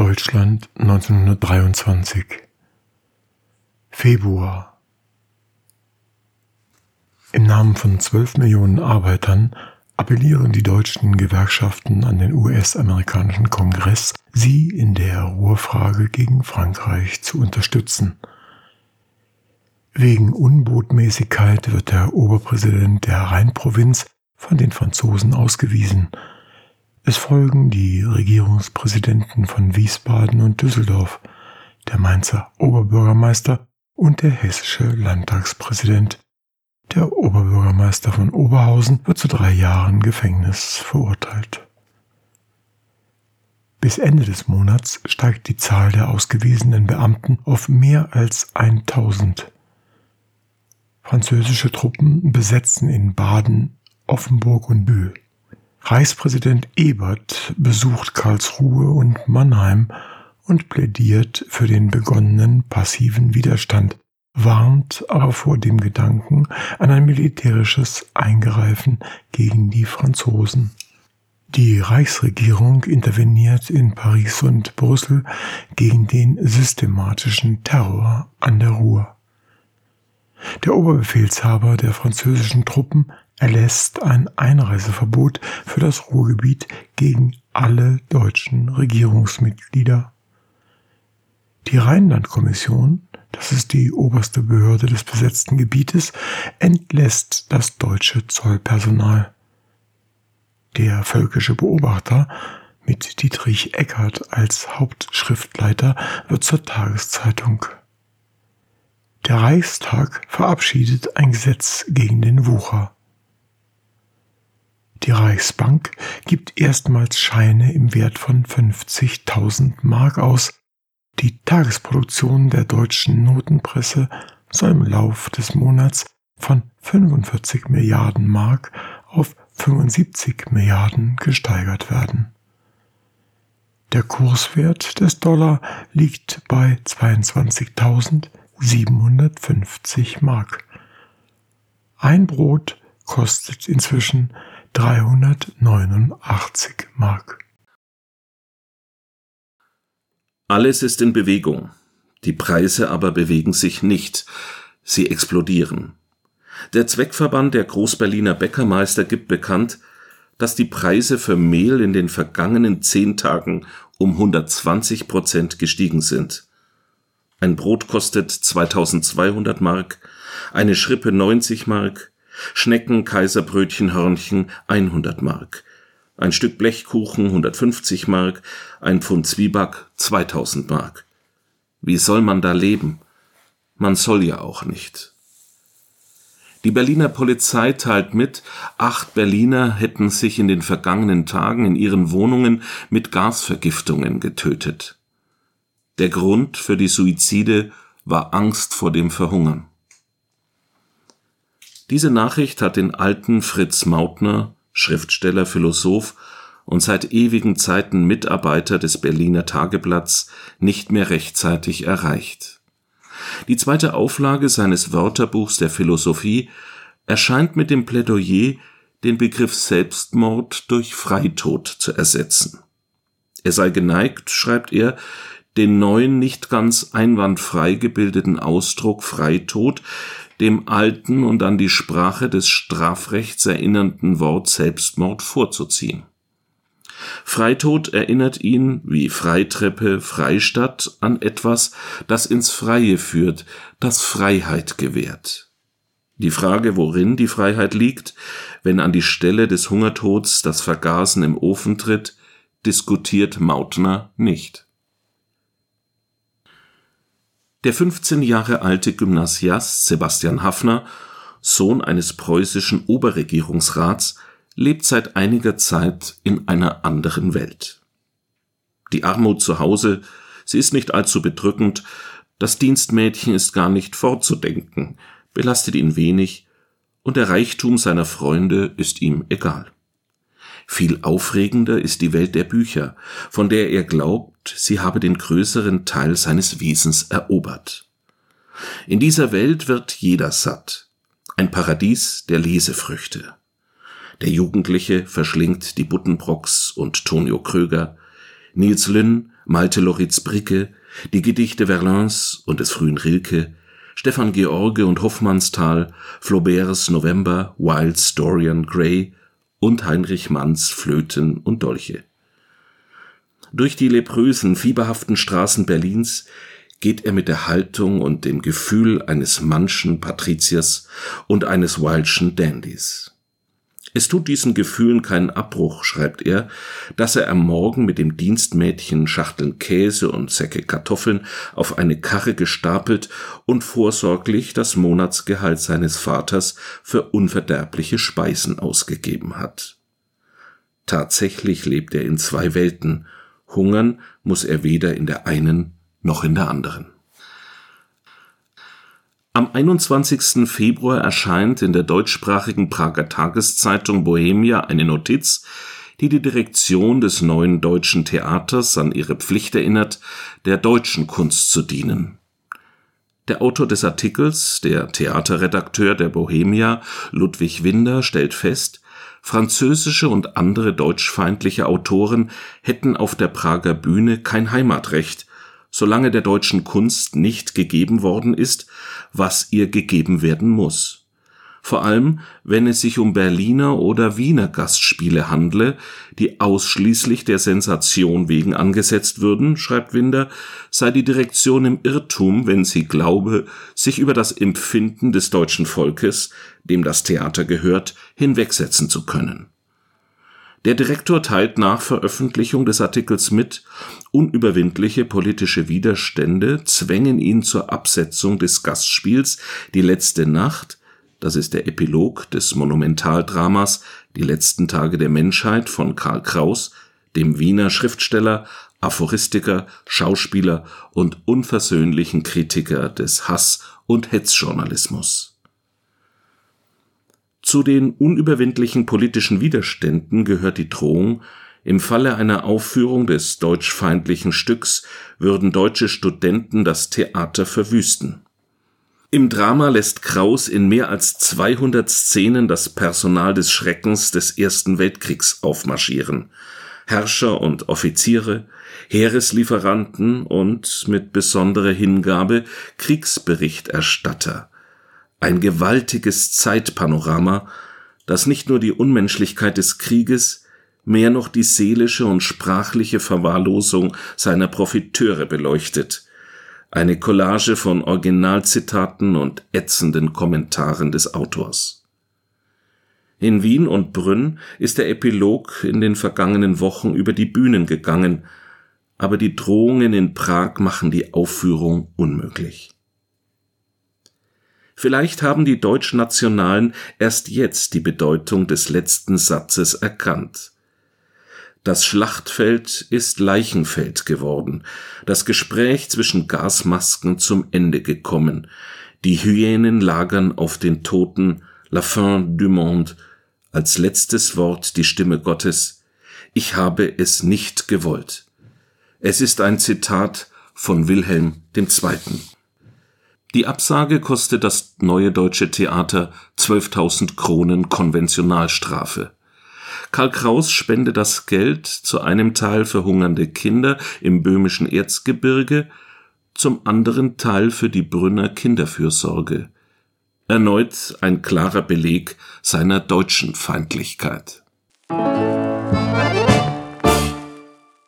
Deutschland 1923 Februar Im Namen von zwölf Millionen Arbeitern appellieren die deutschen Gewerkschaften an den US-amerikanischen Kongress, sie in der Ruhrfrage gegen Frankreich zu unterstützen. Wegen Unbotmäßigkeit wird der Oberpräsident der Rheinprovinz von den Franzosen ausgewiesen. Es folgen die Regierungspräsidenten von Wiesbaden und Düsseldorf, der Mainzer Oberbürgermeister und der hessische Landtagspräsident. Der Oberbürgermeister von Oberhausen wird zu drei Jahren Gefängnis verurteilt. Bis Ende des Monats steigt die Zahl der ausgewiesenen Beamten auf mehr als 1000. Französische Truppen besetzen in Baden, Offenburg und Bühl. Reichspräsident Ebert besucht Karlsruhe und Mannheim und plädiert für den begonnenen passiven Widerstand, warnt aber vor dem Gedanken an ein militärisches Eingreifen gegen die Franzosen. Die Reichsregierung interveniert in Paris und Brüssel gegen den systematischen Terror an der Ruhr. Der Oberbefehlshaber der französischen Truppen erlässt ein Einreiseverbot für das Ruhrgebiet gegen alle deutschen Regierungsmitglieder. Die Rheinlandkommission, das ist die oberste Behörde des besetzten Gebietes, entlässt das deutsche Zollpersonal. Der völkische Beobachter mit Dietrich Eckert als Hauptschriftleiter wird zur Tageszeitung. Der Reichstag verabschiedet ein Gesetz gegen den Wucher. Die Reichsbank gibt erstmals Scheine im Wert von 50.000 Mark aus. Die Tagesproduktion der deutschen Notenpresse soll im Lauf des Monats von 45 Milliarden Mark auf 75 Milliarden gesteigert werden. Der Kurswert des Dollar liegt bei 22.000 750 Mark. Ein Brot kostet inzwischen 389 Mark. Alles ist in Bewegung. Die Preise aber bewegen sich nicht. Sie explodieren. Der Zweckverband der Großberliner Bäckermeister gibt bekannt, dass die Preise für Mehl in den vergangenen zehn Tagen um 120 Prozent gestiegen sind. Ein Brot kostet 2200 Mark, eine Schrippe 90 Mark, Schnecken, Kaiserbrötchen, Hörnchen 100 Mark, ein Stück Blechkuchen 150 Mark, ein Pfund Zwieback 2000 Mark. Wie soll man da leben? Man soll ja auch nicht. Die Berliner Polizei teilt mit, acht Berliner hätten sich in den vergangenen Tagen in ihren Wohnungen mit Gasvergiftungen getötet. Der Grund für die Suizide war Angst vor dem Verhungern. Diese Nachricht hat den alten Fritz Mautner, Schriftsteller, Philosoph und seit ewigen Zeiten Mitarbeiter des Berliner Tageblatts, nicht mehr rechtzeitig erreicht. Die zweite Auflage seines Wörterbuchs der Philosophie erscheint mit dem Plädoyer, den Begriff Selbstmord durch Freitod zu ersetzen. Er sei geneigt, schreibt er, den neuen, nicht ganz einwandfrei gebildeten Ausdruck Freitod dem alten und an die Sprache des Strafrechts erinnernden Wort Selbstmord vorzuziehen. Freitod erinnert ihn, wie Freitreppe, Freistadt, an etwas, das ins Freie führt, das Freiheit gewährt. Die Frage, worin die Freiheit liegt, wenn an die Stelle des Hungertods das Vergasen im Ofen tritt, diskutiert Mautner nicht. Der 15 Jahre alte Gymnasiast Sebastian Haffner, Sohn eines preußischen Oberregierungsrats, lebt seit einiger Zeit in einer anderen Welt. Die Armut zu Hause, sie ist nicht allzu bedrückend, das Dienstmädchen ist gar nicht fortzudenken, belastet ihn wenig, und der Reichtum seiner Freunde ist ihm egal. Viel aufregender ist die Welt der Bücher, von der er glaubt, sie habe den größeren Teil seines Wesens erobert. In dieser Welt wird jeder satt, ein Paradies der Lesefrüchte. Der Jugendliche verschlingt die Buddenbrocks und Tonio Kröger, Nils Lynn, Malte Loritz Bricke, die Gedichte Verlins und des frühen Rilke, Stefan George und Hoffmannsthal, Flauberts November, Wilds Dorian Gray und Heinrich Manns Flöten und Dolche. Durch die leprösen, fieberhaften Straßen Berlins geht er mit der Haltung und dem Gefühl eines manchen Patriziers und eines Wildschen Dandys. Es tut diesen Gefühlen keinen Abbruch, schreibt er, dass er am Morgen mit dem Dienstmädchen Schachteln Käse und Säcke Kartoffeln auf eine Karre gestapelt und vorsorglich das Monatsgehalt seines Vaters für unverderbliche Speisen ausgegeben hat. Tatsächlich lebt er in zwei Welten, hungern muss er weder in der einen noch in der anderen. Am 21. Februar erscheint in der deutschsprachigen Prager Tageszeitung Bohemia eine Notiz, die die Direktion des neuen deutschen Theaters an ihre Pflicht erinnert, der deutschen Kunst zu dienen. Der Autor des Artikels, der Theaterredakteur der Bohemia, Ludwig Winder, stellt fest, französische und andere deutschfeindliche Autoren hätten auf der Prager Bühne kein Heimatrecht, solange der deutschen Kunst nicht gegeben worden ist, was ihr gegeben werden muss. Vor allem, wenn es sich um Berliner oder Wiener Gastspiele handle, die ausschließlich der Sensation wegen angesetzt würden, schreibt Winder, sei die Direktion im Irrtum, wenn sie glaube, sich über das Empfinden des deutschen Volkes, dem das Theater gehört, hinwegsetzen zu können der Direktor teilt nach Veröffentlichung des Artikels mit, unüberwindliche politische Widerstände zwängen ihn zur Absetzung des Gastspiels Die letzte Nacht, das ist der Epilog des Monumentaldramas Die letzten Tage der Menschheit von Karl Kraus, dem Wiener Schriftsteller, Aphoristiker, Schauspieler und unversöhnlichen Kritiker des Hass- und Hetzjournalismus zu den unüberwindlichen politischen Widerständen gehört die Drohung, im Falle einer Aufführung des deutschfeindlichen Stücks würden deutsche Studenten das Theater verwüsten. Im Drama lässt Kraus in mehr als 200 Szenen das Personal des Schreckens des Ersten Weltkriegs aufmarschieren. Herrscher und Offiziere, Heereslieferanten und mit besonderer Hingabe Kriegsberichterstatter ein gewaltiges Zeitpanorama, das nicht nur die Unmenschlichkeit des Krieges, mehr noch die seelische und sprachliche Verwahrlosung seiner Profiteure beleuchtet, eine Collage von Originalzitaten und ätzenden Kommentaren des Autors. In Wien und Brünn ist der Epilog in den vergangenen Wochen über die Bühnen gegangen, aber die Drohungen in Prag machen die Aufführung unmöglich. Vielleicht haben die Deutschnationalen erst jetzt die Bedeutung des letzten Satzes erkannt. Das Schlachtfeld ist Leichenfeld geworden, das Gespräch zwischen Gasmasken zum Ende gekommen, die Hyänen lagern auf den Toten, la fin du monde, als letztes Wort die Stimme Gottes, ich habe es nicht gewollt. Es ist ein Zitat von Wilhelm II. Die Absage kostet das Neue Deutsche Theater 12.000 Kronen Konventionalstrafe. Karl Kraus spende das Geld zu einem Teil für hungernde Kinder im böhmischen Erzgebirge, zum anderen Teil für die Brünner Kinderfürsorge. Erneut ein klarer Beleg seiner deutschen Feindlichkeit. Musik